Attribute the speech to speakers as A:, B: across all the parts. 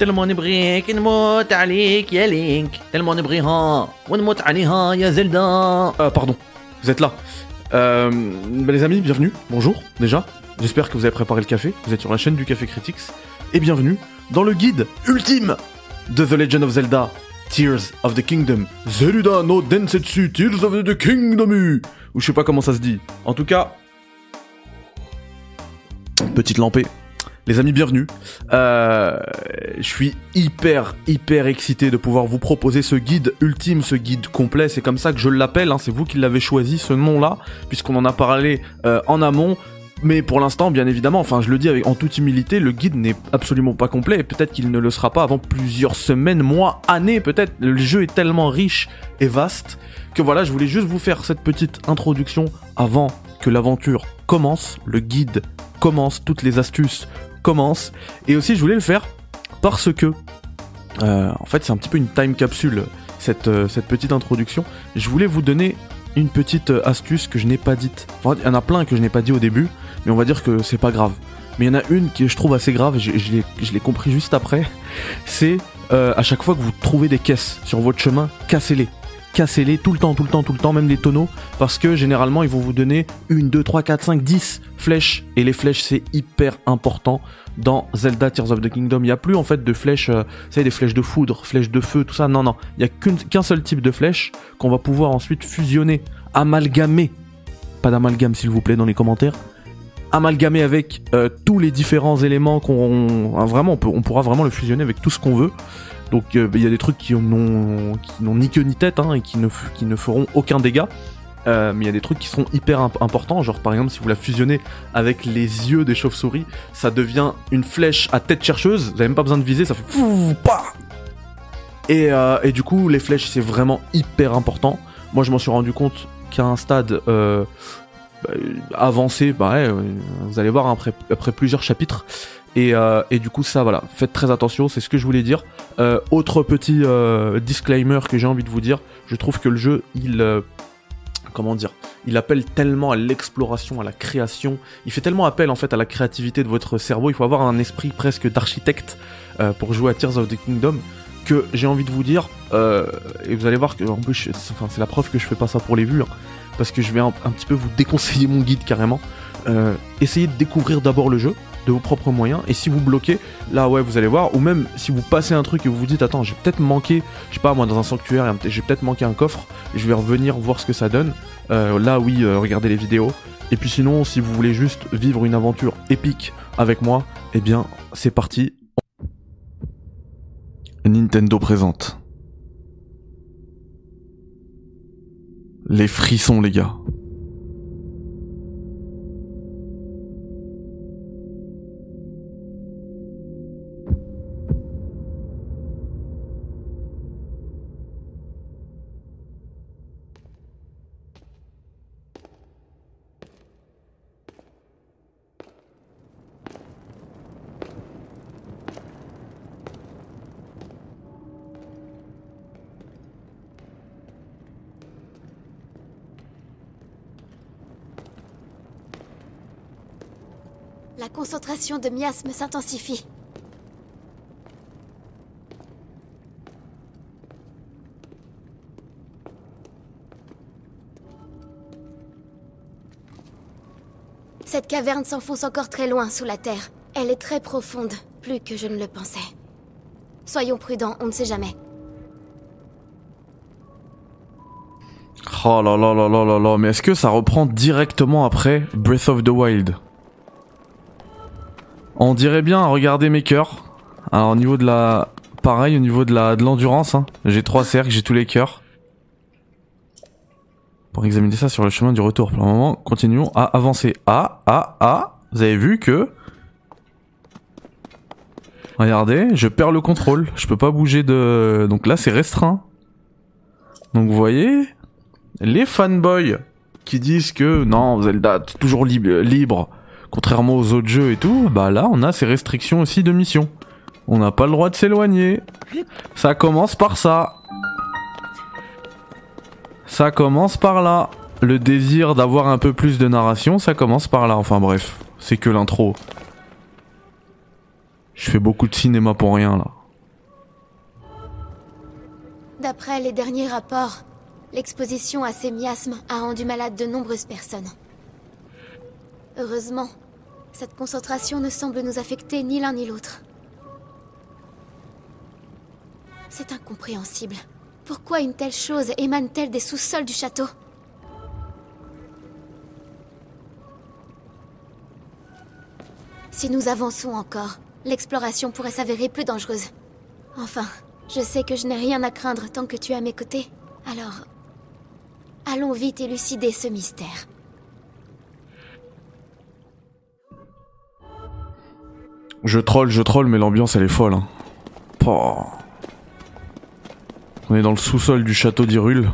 A: تلمو نبغيك نموت عليك يا لينك تلمو نبغيها ونموت عليها يا زلدا
B: Euh, pardon, vous êtes là. Euh, bah, les amis, bienvenue. Bonjour, déjà. J'espère que vous avez préparé le café. Vous êtes sur la chaîne du Café Critics. Et bienvenue dans le guide ultime de The Legend of Zelda Tears of the Kingdom. Zelda no Densetsu Tears of the Kingdom. Ou je sais pas comment ça se dit. En tout cas, petite lampée. les amis, bienvenue. Euh, je suis hyper, hyper excité de pouvoir vous proposer ce guide ultime, ce guide complet. C'est comme ça que je l'appelle. hein. C'est vous qui l'avez choisi, ce nom-là, puisqu'on en a parlé euh, en amont. Mais pour l'instant, bien évidemment, enfin, je le dis avec en toute humilité, le guide n'est absolument pas complet. Et peut-être qu'il ne le sera pas avant plusieurs semaines, mois, années. Peut-être. Le jeu est tellement riche et vaste que voilà, je voulais juste vous faire cette petite introduction avant que l'aventure commence. Le guide commence, toutes les astuces commencent. Et aussi, je voulais le faire parce que, euh, en fait, c'est un petit peu une time capsule, cette, euh, cette petite introduction. Je voulais vous donner une petite euh, astuce que je n'ai pas dite. Enfin, il y en a plein que je n'ai pas dit au début, mais on va dire que c'est pas grave. Mais il y en a une qui je trouve assez grave, je, je l'ai- je l'ai compris juste après. C'est à chaque fois que vous trouvez des caisses sur votre chemin, cassez-les. Cassez-les tout le temps, tout le temps, tout le temps, même les tonneaux, parce que généralement ils vont vous donner une, deux, trois, quatre, cinq, dix flèches, et les flèches c'est hyper important dans Zelda Tears of the Kingdom. Il n'y a plus en fait de flèches, euh, vous savez, des flèches de foudre, flèches de feu, tout ça. Non, non, il n'y a qu'un seul type de flèche qu'on va pouvoir ensuite fusionner, amalgamer. Pas d'amalgame s'il vous plaît dans les commentaires. Amalgamer avec euh, tous les différents éléments qu'on, ah, vraiment, peut, on pourra vraiment le fusionner avec tout ce qu'on veut. Donc euh, il y a des trucs qui n'ont ni queue ni tête hein, et qui ne, feront aucun dégât. Euh, mais il y a des trucs qui sont hyper imp- importants, genre par exemple si vous la fusionnez avec les yeux des chauves-souris, ça devient une flèche à tête chercheuse, vous avez même pas besoin de viser, ça fait et, euh, et du coup les flèches c'est vraiment hyper important. Moi je m'en suis rendu compte qu'à un stade bah, avancé, bah ouais, vous allez voir hein, après plusieurs chapitres. Et, euh, et du coup ça voilà, faites très attention, c'est ce que je voulais dire. Euh, autre petit euh, disclaimer que j'ai envie de vous dire, je trouve que le jeu il... comment dire il appelle tellement à l'exploration, à la création. Il fait tellement appel en fait à la créativité de votre cerveau. Il faut avoir un esprit presque d'architecte pour jouer à Tears of the Kingdom. Que j'ai envie de vous dire, et vous allez voir que en plus, c'est la preuve que je fais pas ça pour les vues, hein, parce que je vais un, un petit peu vous déconseiller mon guide carrément. Essayez de découvrir d'abord le jeu de vos propres moyens, et si vous bloquez, là ouais vous allez voir, ou même si vous passez un truc et vous vous dites attends j'ai peut-être manqué, je sais pas moi dans un sanctuaire, j'ai peut-être manqué un coffre, je vais revenir voir ce que ça donne. Euh, là oui, euh, regardez les vidéos. Et puis sinon, si vous voulez juste vivre une aventure épique avec moi, eh bien, c'est parti. Nintendo présente. Les frissons, les gars.
C: La de miasme s'intensifie. Cette caverne s'enfonce encore très loin sous la terre. Elle est très profonde, plus que je ne le pensais. Soyons prudents, on ne sait jamais.
B: Oh là là là là là là, mais est-ce que ça reprend directement après Breath of the Wild? On dirait bien, regardez mes cœurs. Alors au niveau de la... Pareil, au niveau de la de l'endurance, hein. j'ai trois cercles, j'ai tous les cœurs. Pour examiner ça sur le chemin du retour. Pour le moment, continuons à avancer. Ah, ah, ah, vous avez vu que... Regardez, je perds le contrôle. Je peux pas bouger de... Donc là, c'est restreint. Donc vous voyez, les fanboys qui disent que non, Zelda toujours lib- libre, contrairement aux autres jeux et tout, bah là on a ces restrictions aussi de mission. On n'a pas le droit de s'éloigner. Ça commence par ça. Ça commence par là. Le désir d'avoir un peu plus de narration, ça commence par là. Enfin bref, c'est que l'intro. Je fais beaucoup de cinéma pour rien là.
C: D'après les derniers rapports, l'exposition à ces miasmes a rendu malade de nombreuses personnes. Heureusement, cette concentration ne semble nous affecter ni l'un ni l'autre. C'est incompréhensible. Pourquoi une telle chose émane-t-elle des sous-sols du château? Si nous avançons encore, l'exploration pourrait s'avérer plus dangereuse. Enfin, je sais que je n'ai rien à craindre tant que tu es à mes côtés. Alors, allons vite élucider ce mystère.
B: Je troll, je troll, mais l'ambiance elle est folle. Hein. On est dans le sous-sol du château d'Irul.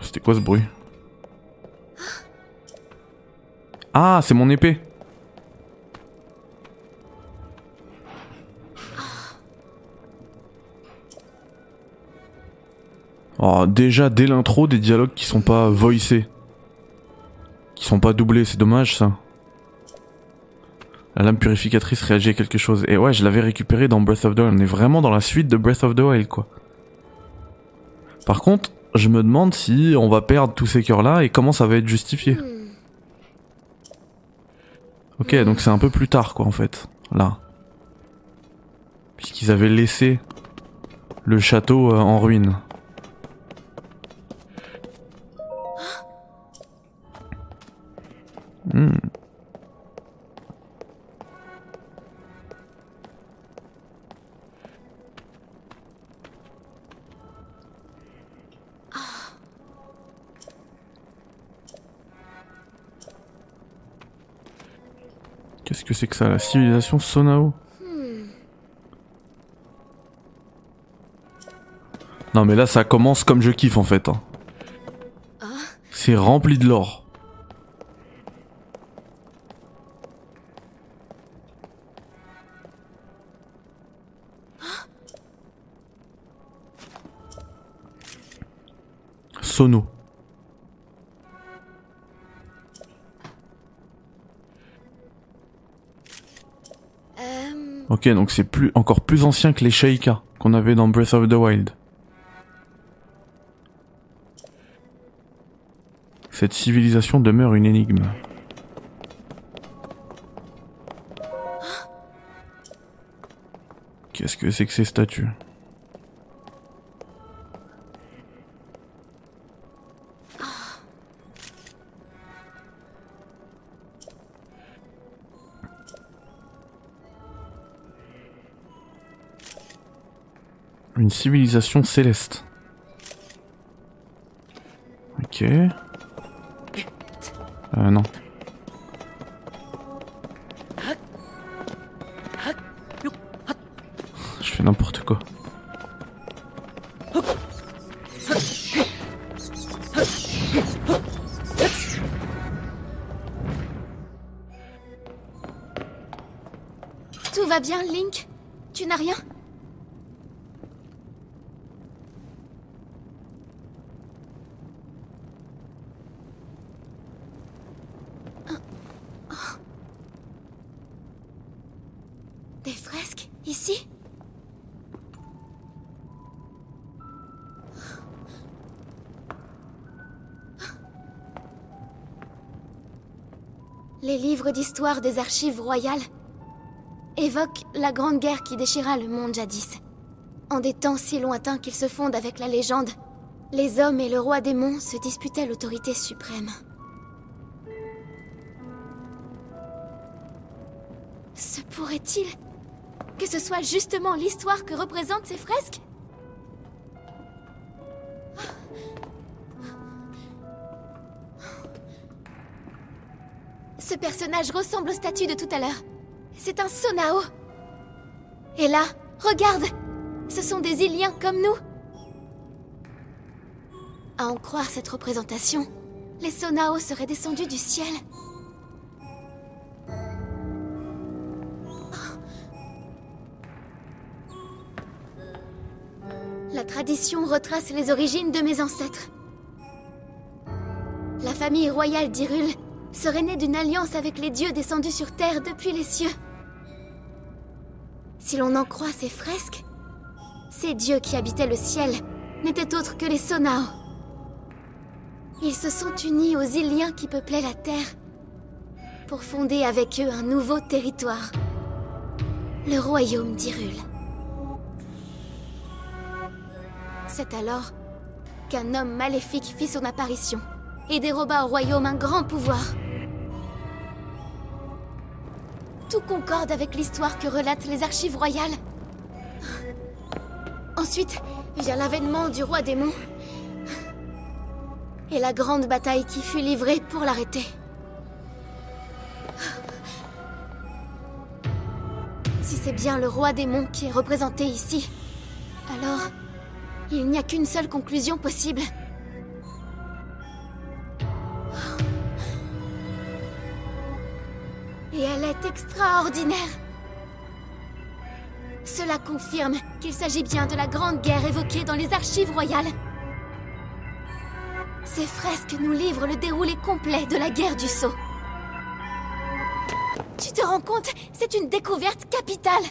B: C'était quoi ce bruit? Ah, c'est mon épée. Oh, déjà dès l'intro des dialogues qui sont pas voicés. Qui sont pas doublés, c'est dommage ça. La lame purificatrice réagit à quelque chose. Et ouais, je l'avais récupéré dans Breath of the Wild. On est vraiment dans la suite de Breath of the Wild, quoi. Par contre, je me demande si on va perdre tous ces cœurs là et comment ça va être justifié. Ok, donc c'est un peu plus tard, quoi, en fait. Là. Puisqu'ils avaient laissé le château euh, en ruine. Hmm. Qu'est-ce que c'est que ça, la civilisation Sonao Non mais là ça commence comme je kiffe en fait. hein. C'est rempli de l'or. Sono.
C: Euh...
B: Ok, donc c'est plus encore plus ancien que les Sheikah qu'on avait dans Breath of the Wild. Cette civilisation demeure une énigme. Qu'est-ce que c'est que ces statues? Civilisation céleste. Ok. Euh, non. Je fais n'importe quoi.
C: Tout va bien, Link? Tu n'as rien Des fresques Ici Les livres d'histoire des archives royales évoquent la grande guerre qui déchira le monde jadis. En des temps si lointains qu'ils se fondent avec la légende, les hommes et le roi démon se disputaient l'autorité suprême. Se pourrait-il que ce soit justement l'histoire que représentent ces fresques? Ce personnage ressemble aux statues de tout à l'heure. C'est un Sonao. Et là, regarde Ce sont des Iliens comme nous. À en croire cette représentation, les Sonao seraient descendus du ciel. La tradition retrace les origines de mes ancêtres. La famille royale d'Irul serait née d'une alliance avec les dieux descendus sur Terre depuis les cieux. Si l'on en croit ces fresques, ces dieux qui habitaient le ciel n'étaient autres que les Sonao. Ils se sont unis aux Iliens qui peuplaient la terre pour fonder avec eux un nouveau territoire, le royaume d'Irul. C'est alors qu'un homme maléfique fit son apparition et déroba au royaume un grand pouvoir. Tout concorde avec l'histoire que relatent les archives royales. Ensuite vient l'avènement du roi démon et la grande bataille qui fut livrée pour l'arrêter. Si c'est bien le roi démon qui est représenté ici, alors il n'y a qu'une seule conclusion possible. Et elle est extraordinaire. Cela confirme qu'il s'agit bien de la grande guerre évoquée dans les archives royales. Ces fresques nous livrent le déroulé complet de la guerre du Sceau. Tu te rends compte? C'est une découverte capitale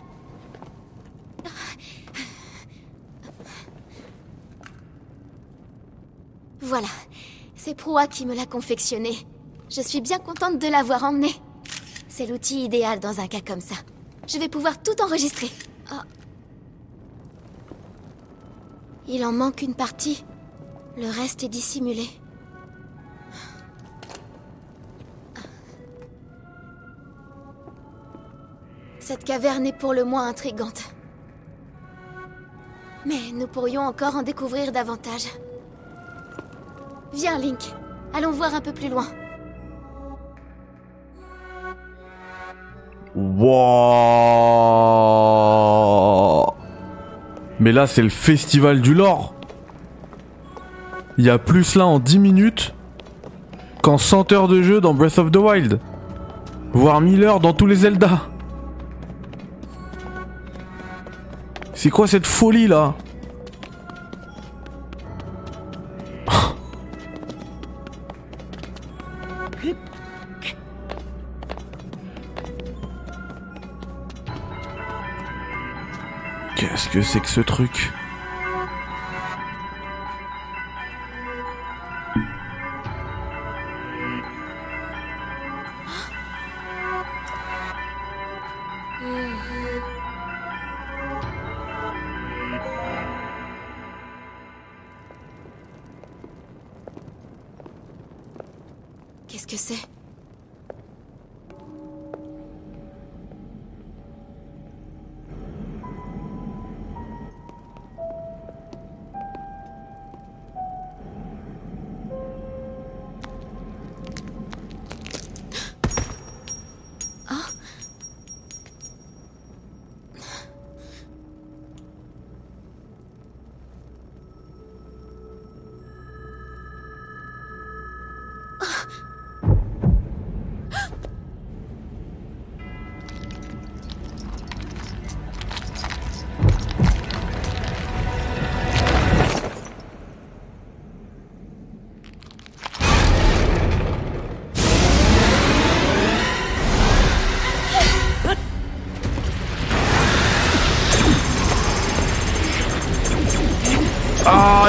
C: Voilà, c'est Proa qui me l'a confectionné. Je suis bien contente de l'avoir emmené. C'est l'outil idéal dans un cas comme ça. Je vais pouvoir tout enregistrer. Ah. Il en manque une partie. Le reste est dissimulé. Cette caverne est pour le moins intrigante. Mais nous pourrions encore en découvrir davantage. Viens, Link. Allons voir un peu plus loin.
B: Wow Mais là, c'est le festival du lore. Il y a plus là en 10 minutes qu'en 100 heures de jeu dans Breath of the Wild. Voire 1000 heures dans tous les Zelda. C'est quoi cette folie là? C'est que ce truc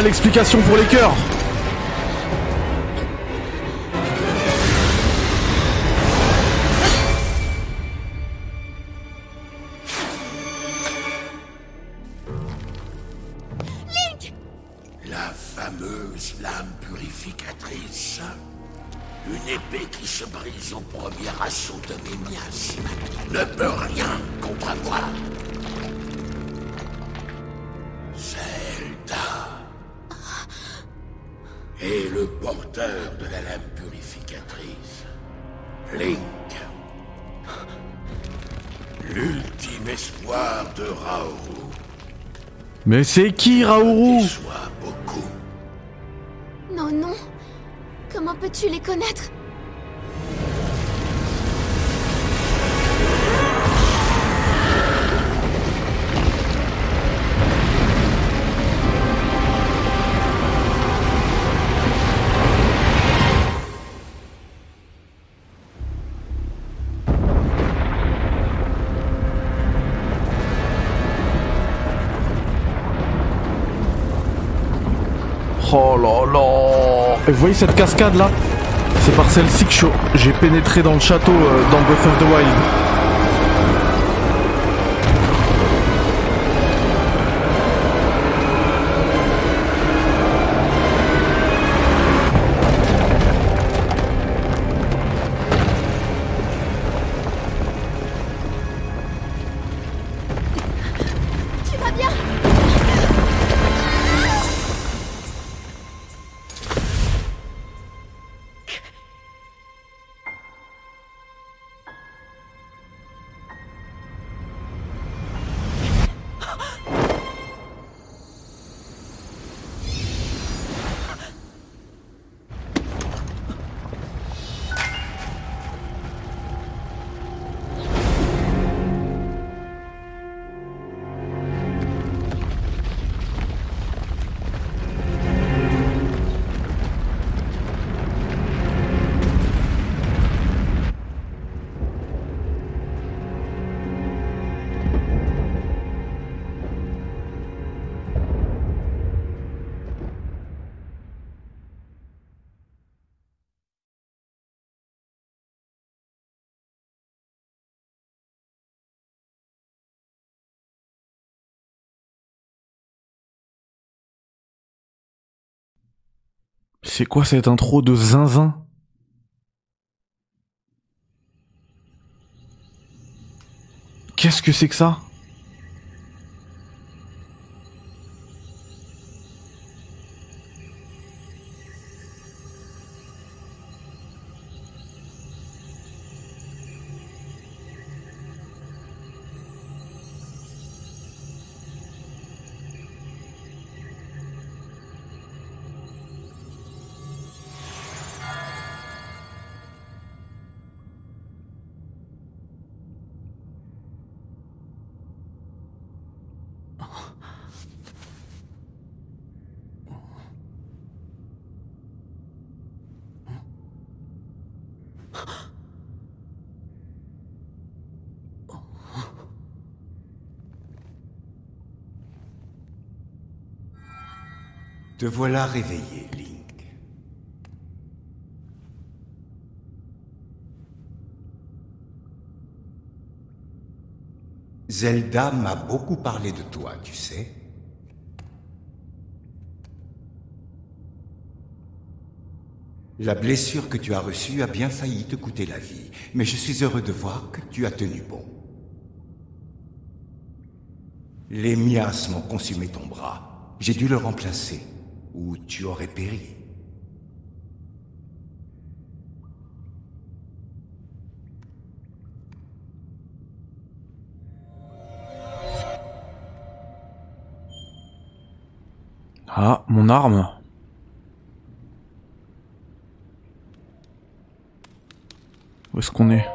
C: l'explication pour les cœurs
D: La fameuse lame purificatrice. Une épée qui se brise au premier assaut de mes miasmes ne peut rien contre moi. Porteur de la lame purificatrice. Link. L'ultime espoir de Raoru.
B: Mais c'est qui Raoru?
D: Beaucoup.
C: Non, non. Comment peux-tu les connaître?
B: Vous voyez cette cascade là? C'est par celle-ci que j'ai pénétré dans le château euh, dans Breath of the Wild. C'est quoi cette intro de zinzin? Qu'est-ce que c'est que ça?
E: Te voilà réveillé, Link. Zelda m'a beaucoup parlé de toi, tu sais. La blessure que tu as reçue a bien failli te coûter la vie, mais je suis heureux de voir que tu as tenu bon. Les miasmes ont consumé ton bras. J'ai dû le remplacer, ou tu aurais péri.
B: Ah, mon arme. Où est-ce qu'on est?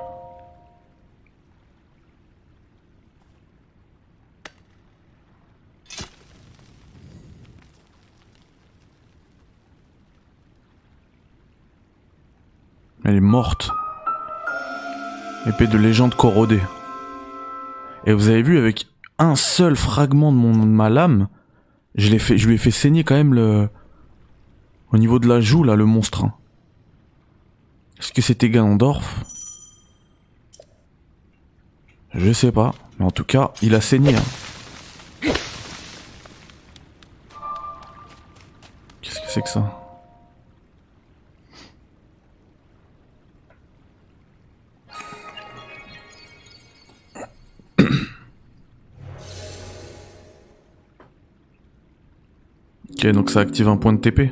B: Elle est morte. Épée de légende corrodée. Et vous avez vu avec un seul fragment de, mon, de ma lame, je, lui ai fait saigner quand même le. Au niveau de la joue, là, le monstre. hein. Est-ce que c'était Ganondorf? Je sais pas. Mais en tout cas, il a saigné. hein. Qu'est-ce que c'est que ça? Ok, donc ça active un point de TP.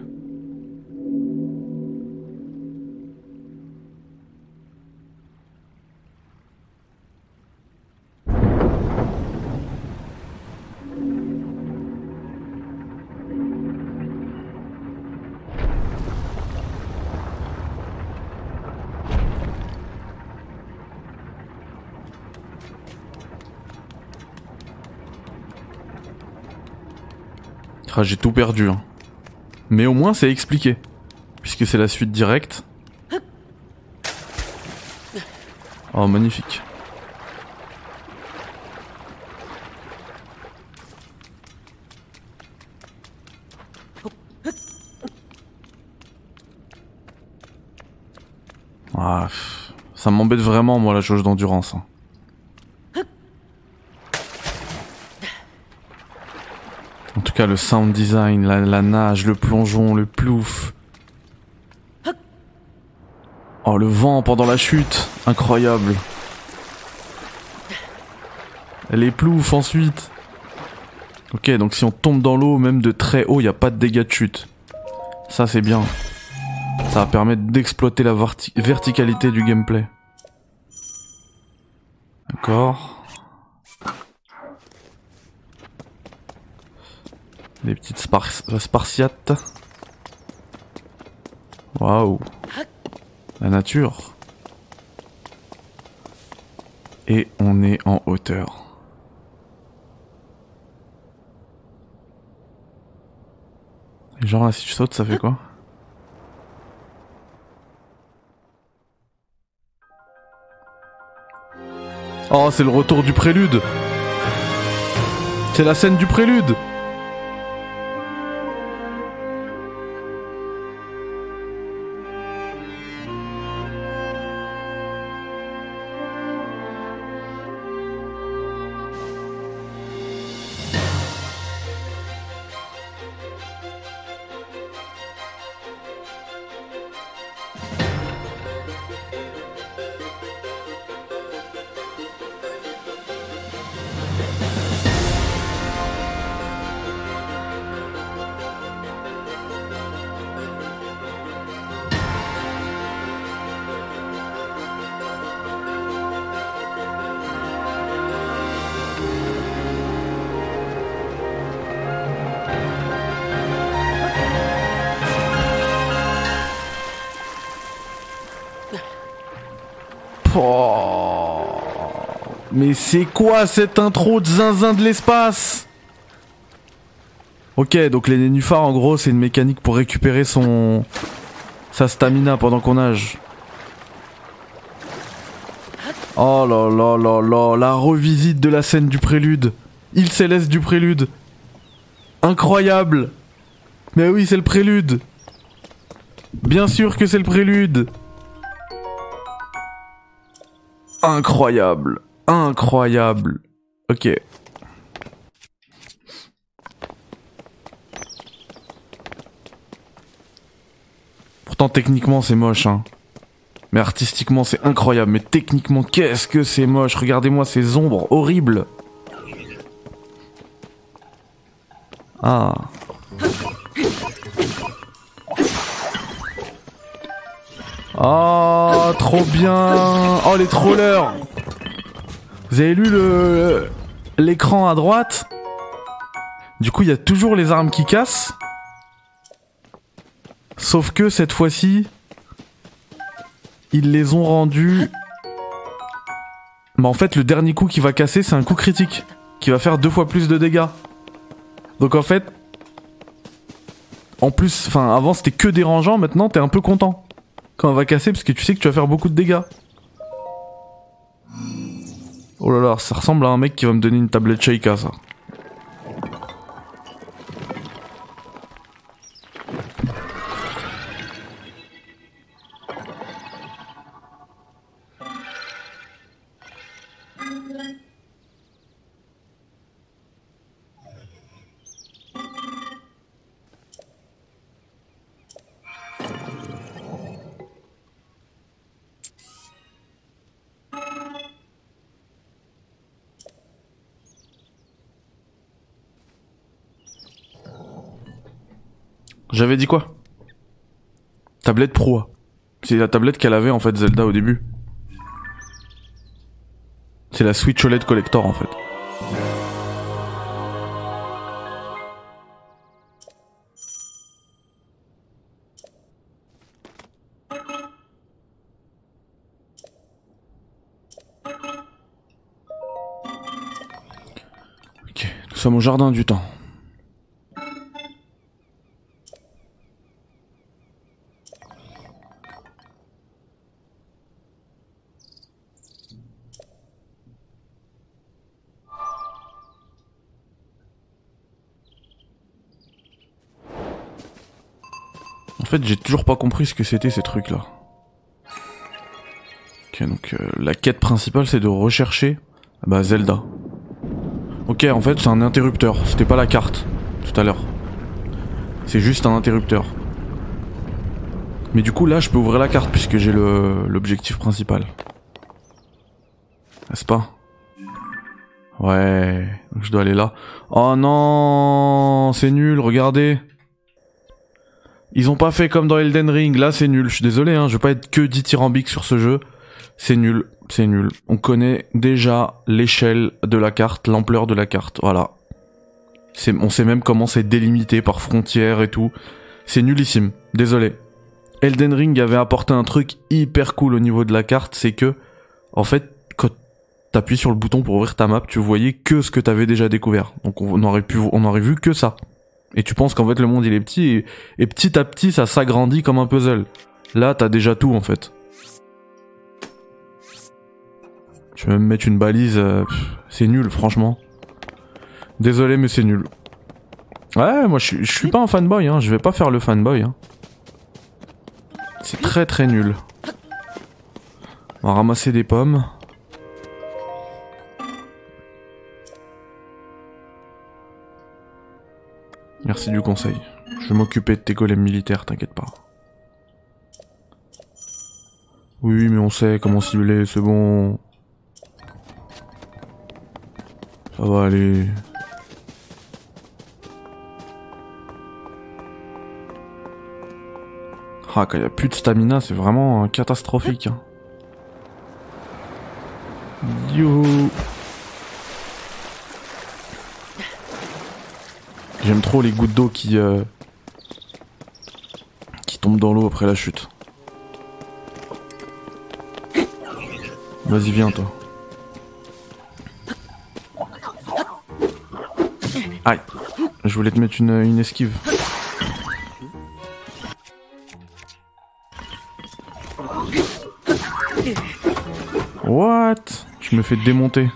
B: Ah, j'ai tout perdu. Hein. Mais au moins, c'est expliqué. Puisque c'est la suite directe. Oh, magnifique. Ah, ça m'embête vraiment, moi, la jauge d'endurance. Hein. En tout cas, le sound design, la, nage, le plongeon, le plouf. Oh, le vent pendant la chute, incroyable. Les ploufs ensuite. Ok, donc si on tombe dans l'eau, même de très haut, il n'y a pas de dégâts de chute. Ça, c'est bien. Ça va permettre d'exploiter la verti- verticalité du gameplay. D'accord. Des petites spar spartiates. Waouh. La nature. Et on est en hauteur. Genre là, si je saute, ça fait quoi? Oh, c'est le retour du prélude C'est la scène du prélude c'est quoi cette intro de zinzin de l'espace? Ok, donc les nénuphars en gros c'est une mécanique pour récupérer son sa stamina pendant qu'on nage. Oh là là là là, la revisite de la scène du prélude. Il céleste du prélude. Incroyable. Mais oui, c'est le prélude. Bien sûr que c'est le prélude. Incroyable. Incroyable. Ok. Pourtant techniquement c'est moche hein. Mais artistiquement c'est incroyable. Mais techniquement qu'est-ce que c'est moche? Regardez-moi ces ombres horribles. Ah. Oh, trop bien. Oh, les trollers. Vous avez lu l'écran à droite? Du coup, il y a toujours les armes qui cassent. Sauf que cette fois-ci, ils les ont rendus. Mais en fait, le dernier coup qui va casser, c'est un coup critique qui va faire deux fois plus de dégâts. Donc en fait, en plus, enfin, avant c'était que dérangeant, maintenant t'es un peu content quand on va casser parce que tu sais que tu vas faire beaucoup de dégâts. Oh là là, ça ressemble à un mec qui va me donner une tablette Sheikah ça. J'avais dit quoi? Tablette Pro. C'est la tablette qu'elle avait en fait Zelda au début. C'est la Switch OLED Collector en fait. Ok, nous sommes au jardin du temps. Fait, j'ai toujours pas compris ce que c'était ces trucs-là. Ok, donc euh, la quête principale c'est de rechercher bah Zelda. Ok, en fait c'est un interrupteur, c'était pas la carte tout à l'heure. C'est juste un interrupteur. Mais du coup là je peux ouvrir la carte puisque j'ai l'objectif principal. N'est-ce pas? Ouais, donc je dois aller là. Oh non, c'est nul, regardez. Ils ont pas fait comme dans Elden Ring, là c'est nul. Je suis désolé, hein, je vais pas être que dithyrambique sur ce jeu. C'est nul, c'est nul. On connaît déjà l'échelle de la carte, l'ampleur de la carte, voilà. On sait même comment c'est délimité par frontières et tout. C'est nullissime, désolé. Elden Ring avait apporté un truc hyper cool au niveau de la carte, c'est que, en fait, quand t'appuies sur le bouton pour ouvrir ta map, tu voyais que ce que t'avais déjà découvert. Donc on aurait pu, on aurait vu que ça. Et tu penses qu'en fait le monde il est petit et, et petit à petit ça s'agrandit comme un puzzle. Là t'as déjà tout en fait. Je vais même mettre une balise, euh, c'est nul franchement. Désolé mais c'est nul. Ouais moi je suis- je suis pas un fanboy hein, je vais pas faire le fanboy hein. C'est très très nul. On va ramasser des pommes. Merci du conseil. Je vais m'occuper de tes golems militaires, t'inquiète pas. Oui, mais on sait comment cibler, c'est bon. Ça va aller. Ah, quand il y a plus de stamina, c'est vraiment euh, catastrophique. hein. J'aime trop les gouttes d'eau qui euh, qui tombent dans l'eau après la chute. Vas-y viens toi. Aïe, je voulais te mettre une, une esquive. What? Tu me fais démonter.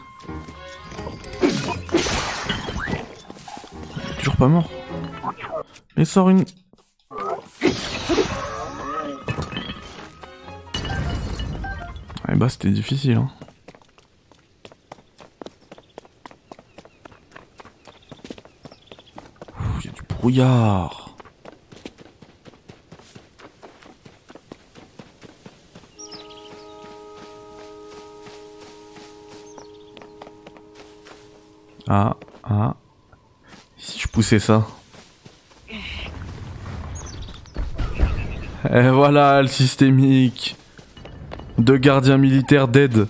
B: Pas mort. Mais sors une. Eh bah c'était difficile hein. Il y a du brouillard. Ah. Poussais ça. Et voilà le systémique. Deux gardiens militaires dead.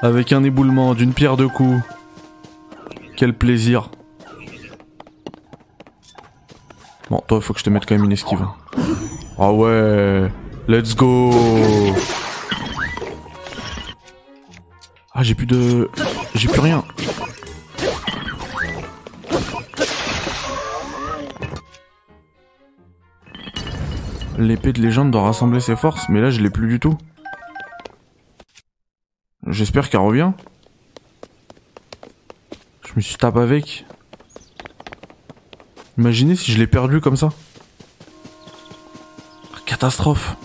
B: Avec un éboulement d'une pierre de coups. Quel plaisir. Bon, toi, faut que je te mette quand même une esquive. Ah ouais. Let's go. Ah, j'ai plus de... J'ai plus rien. L'épée de légende doit rassembler ses forces, mais là je l'ai plus du tout. J'espère qu'elle revient. Je me suis tapé avec. Imaginez si je l'ai perdu comme ça. Catastrophe.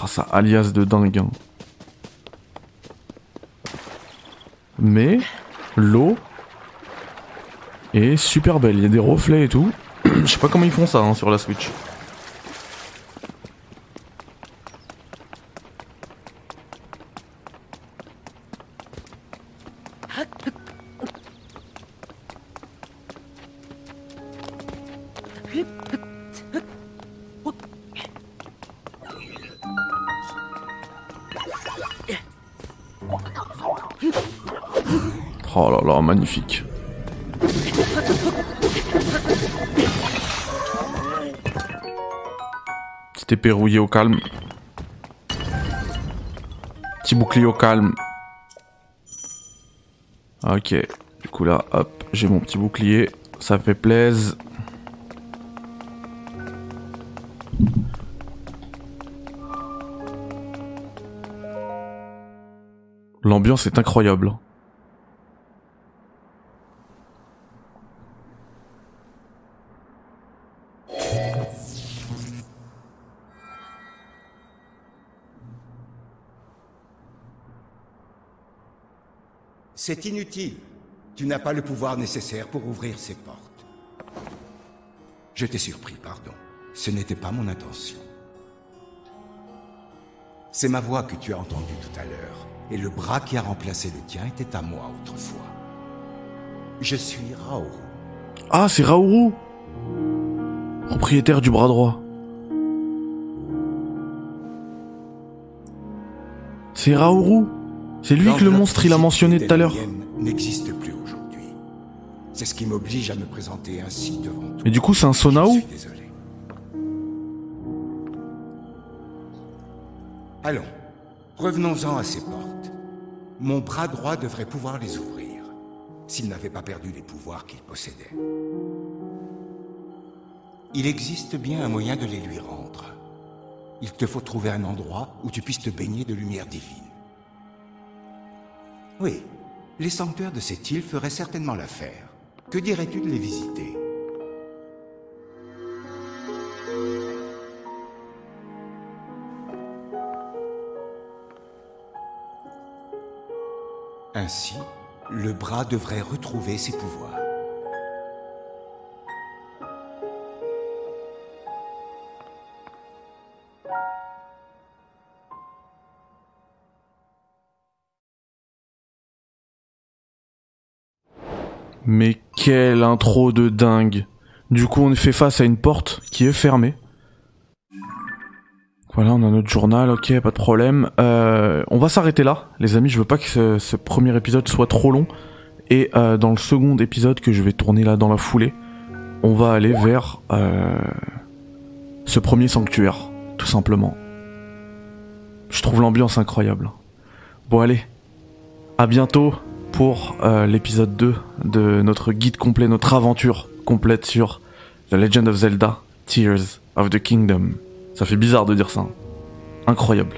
B: Ah, ça alias de dingue. hein. Mais l'eau est super belle. Il y a des reflets et tout. Je sais pas comment ils font ça hein, sur la Switch. Oh là là, magnifique. Rouillée au calme. Petit bouclier au calme. Ok. Du coup là, hop, j'ai mon petit bouclier. Ça fait plaise. L'ambiance est incroyable.
E: C'est inutile. Tu n'as pas le pouvoir nécessaire pour ouvrir ces portes. Je t'ai surpris, pardon. Ce n'était pas mon intention. C'est ma voix que tu as entendue tout à l'heure, et le bras qui a remplacé le tien était à moi autrefois. Je suis Raoru.
B: Ah, c'est Raoru Propriétaire du bras droit. C'est Raoru C'est lui que le monstre il a mentionné tout à l'heure.
E: N'existe plus aujourd'hui. C'est ce qui m'oblige à me présenter ainsi devant toi.
B: Mais du coup, c'est un Sonao
E: désolé. Allons, revenons-en à ces portes. Mon bras droit devrait pouvoir les ouvrir, s'il n'avait pas perdu les pouvoirs qu'il possédait. Il existe bien un moyen de les lui rendre. Il te faut trouver un endroit où tu puisses te baigner de lumière divine. Oui, les sanctuaires de cette île feraient certainement l'affaire. Que dirais-tu de les visiter? Ainsi, le bras devrait retrouver ses pouvoirs.
B: Quelle intro de dingue. Du coup, on fait face à une porte qui est fermée. Voilà, on a notre journal, ok, pas de problème. Euh, on va s'arrêter là, les amis. Je veux pas que ce, premier épisode soit trop long. Et euh, dans le second épisode que je vais tourner là dans la foulée, on va aller vers euh, ce premier sanctuaire, tout simplement. Je trouve l'ambiance incroyable. Bon allez, à bientôt pour euh, l'épisode 2 de notre guide complet, notre aventure complète sur The Legend of Zelda, Tears of the Kingdom. Ça fait bizarre de dire ça. hein. Incroyable.